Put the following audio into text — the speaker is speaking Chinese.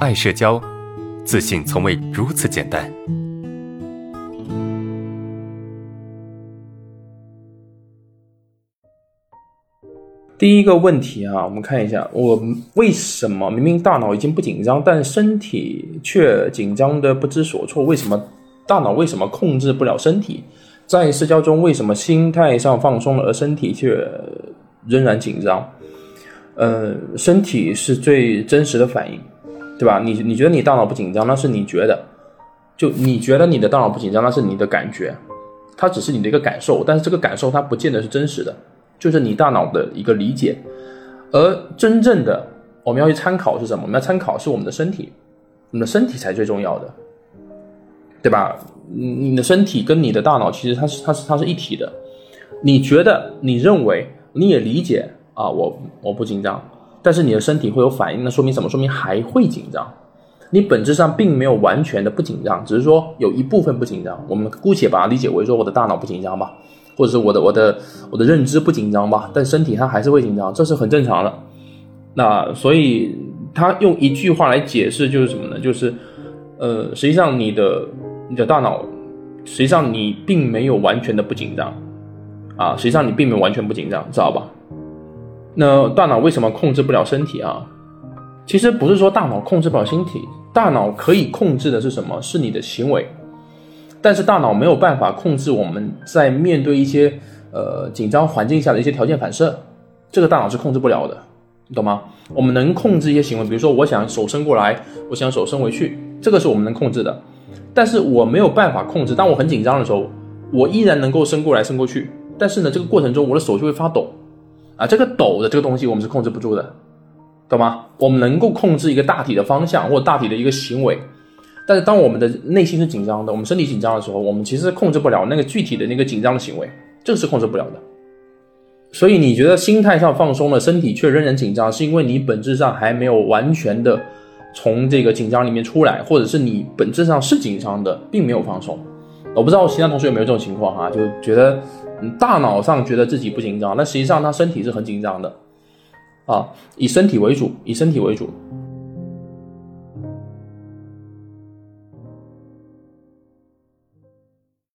爱社交，自信从未如此简单。第一个问题啊，我们看一下，我为什么明明大脑已经不紧张，但身体却紧张的不知所措？为什么大脑为什么控制不了身体？在社交中，为什么心态上放松了，而身体却仍然紧张？呃，身体是最真实的反应，对吧？你你觉得你大脑不紧张，那是你觉得，就你觉得你的大脑不紧张，那是你的感觉，它只是你的一个感受，但是这个感受它不见得是真实的。就是你大脑的一个理解，而真正的我们要去参考是什么？我们要参考是我们的身体，我们的身体才最重要的，对吧？你的身体跟你的大脑其实它是它是它是一体的。你觉得你认为你也理解啊，我我不紧张，但是你的身体会有反应，那说明什么？说明还会紧张。你本质上并没有完全的不紧张，只是说有一部分不紧张。我们姑且把它理解为说我的大脑不紧张吧。或者是我的我的我的认知不紧张吧，但身体它还是会紧张，这是很正常的。那所以他用一句话来解释就是什么呢？就是呃，实际上你的你的大脑，实际上你并没有完全的不紧张啊，实际上你并没有完全不紧张，知道吧？那大脑为什么控制不了身体啊？其实不是说大脑控制不了身体，大脑可以控制的是什么？是你的行为。但是大脑没有办法控制我们在面对一些呃紧张环境下的一些条件反射，这个大脑是控制不了的，你懂吗？我们能控制一些行为，比如说我想手伸过来，我想手伸回去，这个是我们能控制的。但是我没有办法控制，当我很紧张的时候，我依然能够伸过来伸过去，但是呢，这个过程中我的手就会发抖，啊，这个抖的这个东西我们是控制不住的，懂吗？我们能够控制一个大体的方向或大体的一个行为。但是当我们的内心是紧张的，我们身体紧张的时候，我们其实控制不了那个具体的那个紧张的行为，这个是控制不了的。所以你觉得心态上放松了，身体却仍然紧张，是因为你本质上还没有完全的从这个紧张里面出来，或者是你本质上是紧张的，并没有放松。我不知道其他同学有没有这种情况哈，就觉得大脑上觉得自己不紧张，但实际上他身体是很紧张的啊，以身体为主，以身体为主。